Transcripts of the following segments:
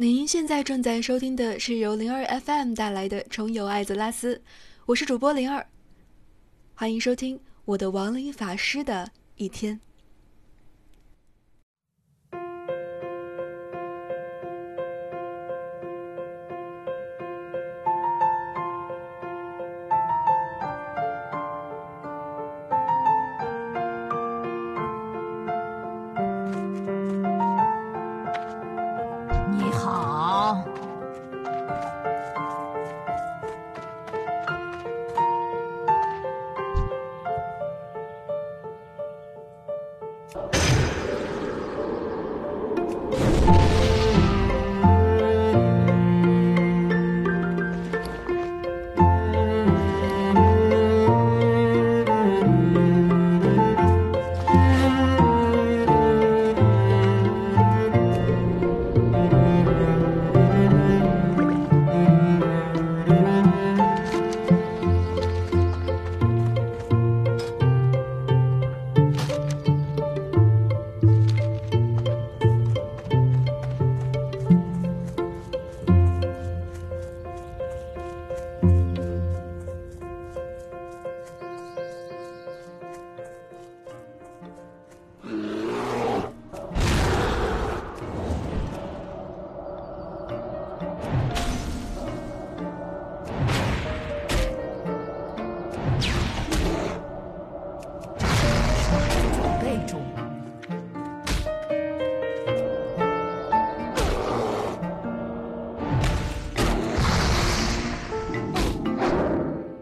您现在正在收听的是由零二 FM 带来的《重游艾泽拉斯》，我是主播零二，欢迎收听我的亡灵法师的一天。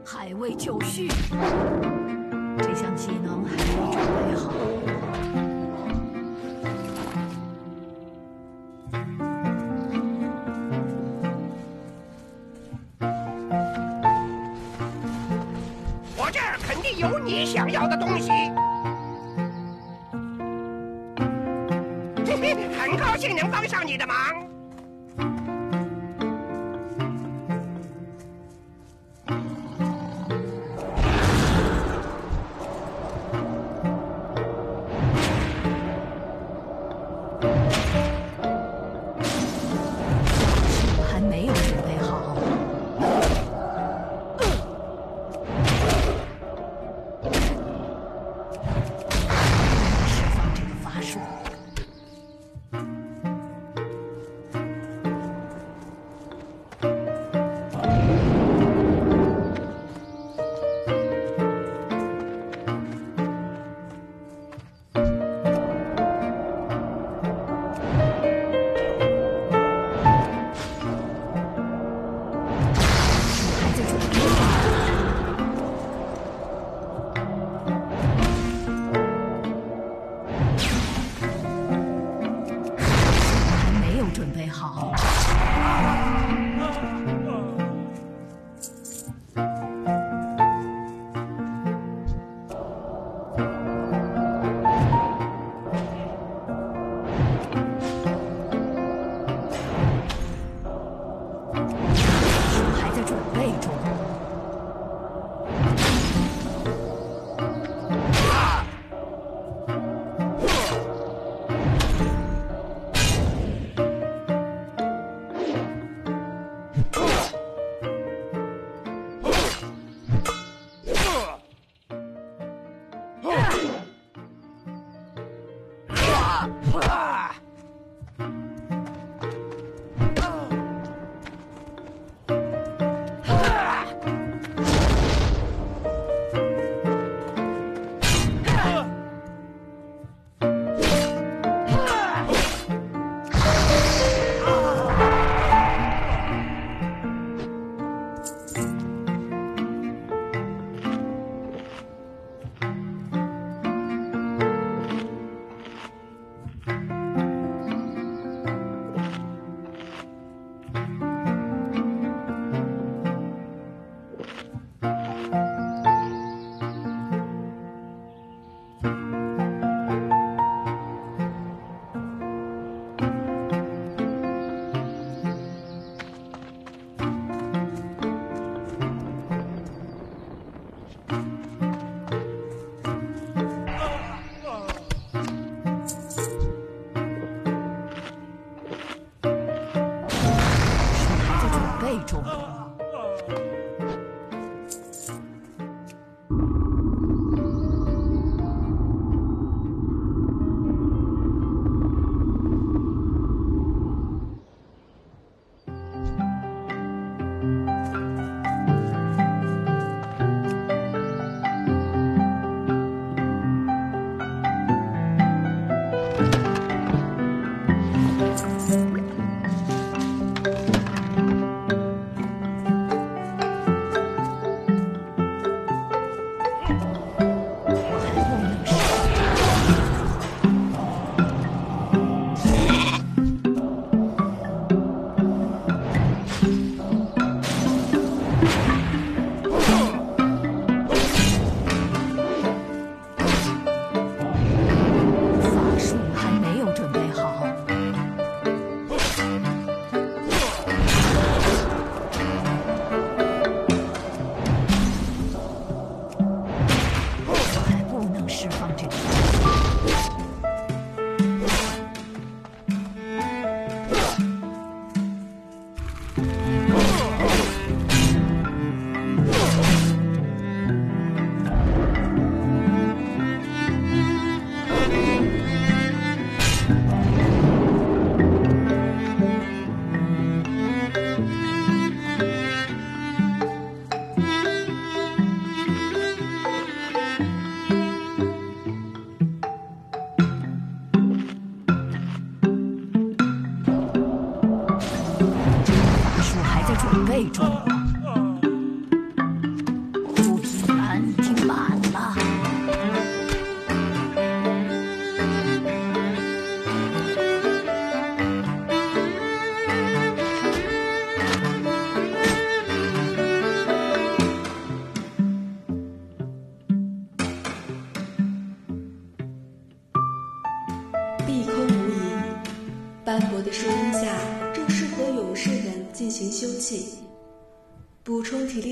还未就绪。这项技能还没准备好。我这儿肯定有你想要的东西。嘿嘿很高兴能帮上你的忙。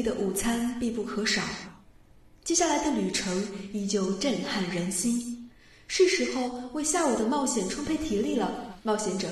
的午餐必不可少。接下来的旅程依旧震撼人心，是时候为下午的冒险充沛体力了，冒险者。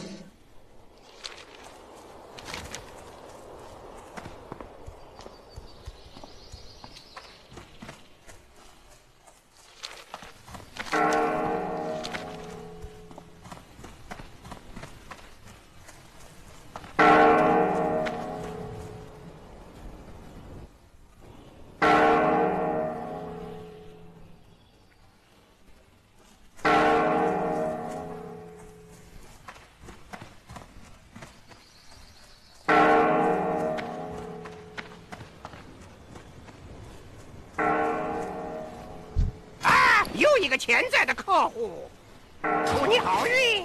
个潜在的客户，祝你好运。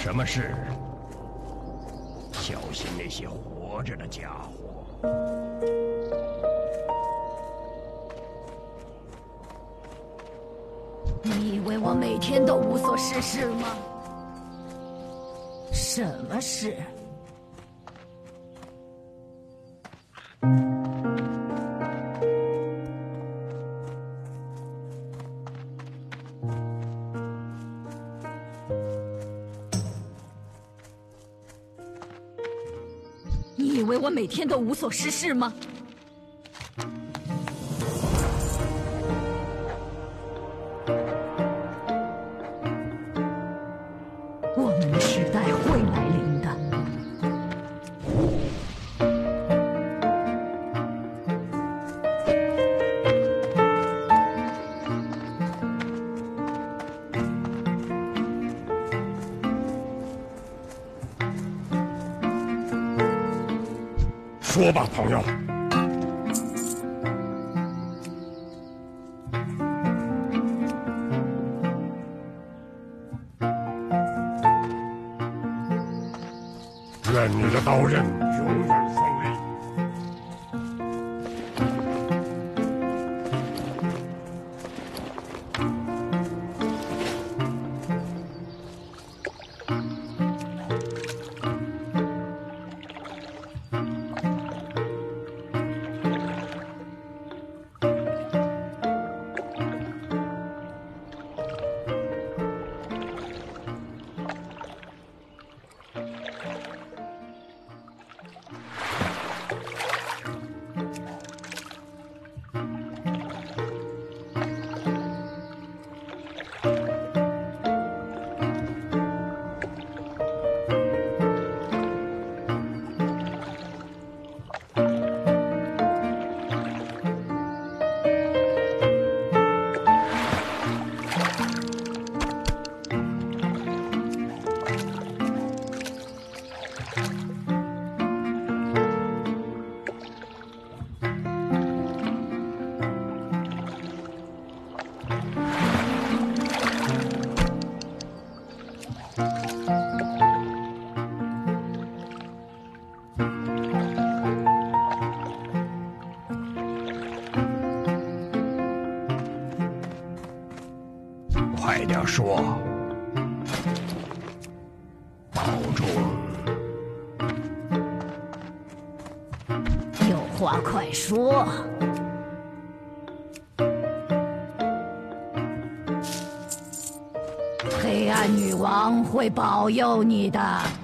什么事，小心那些活着的家伙。你以为我每天都无所事事吗？什么事？以为我每天都无所事事吗？我吧，朋友。愿你的刀刃永远锋快点说。保重有话快说。保佑你的。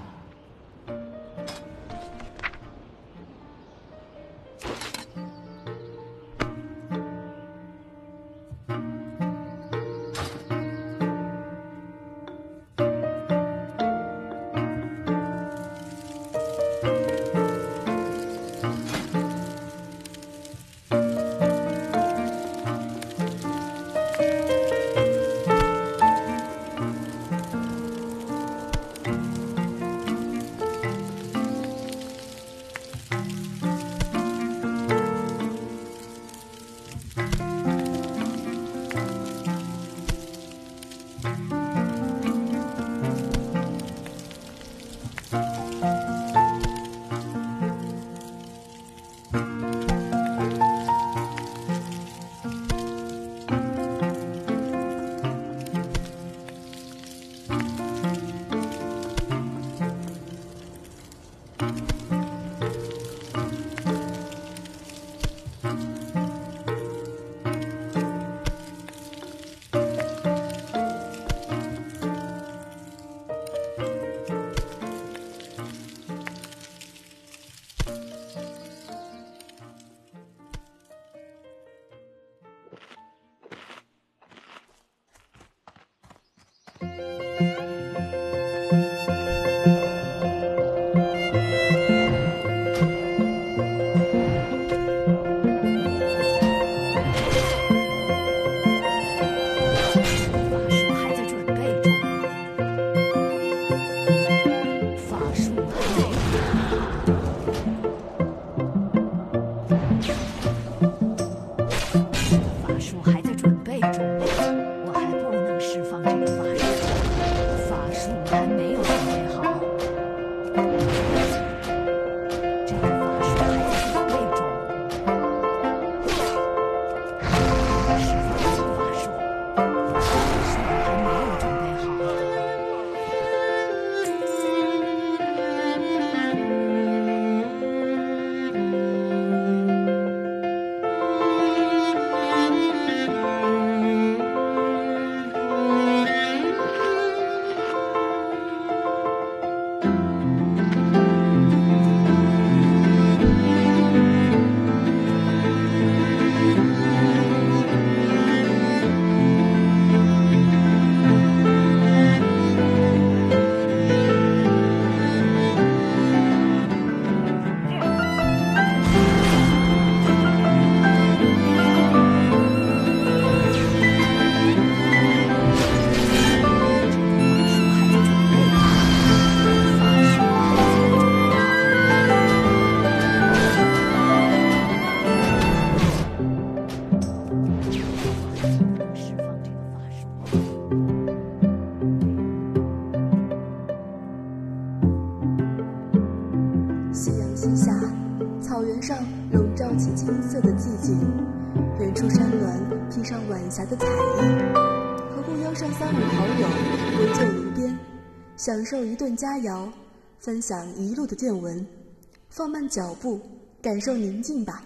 我还享受一顿佳肴，分享一路的见闻，放慢脚步，感受宁静吧。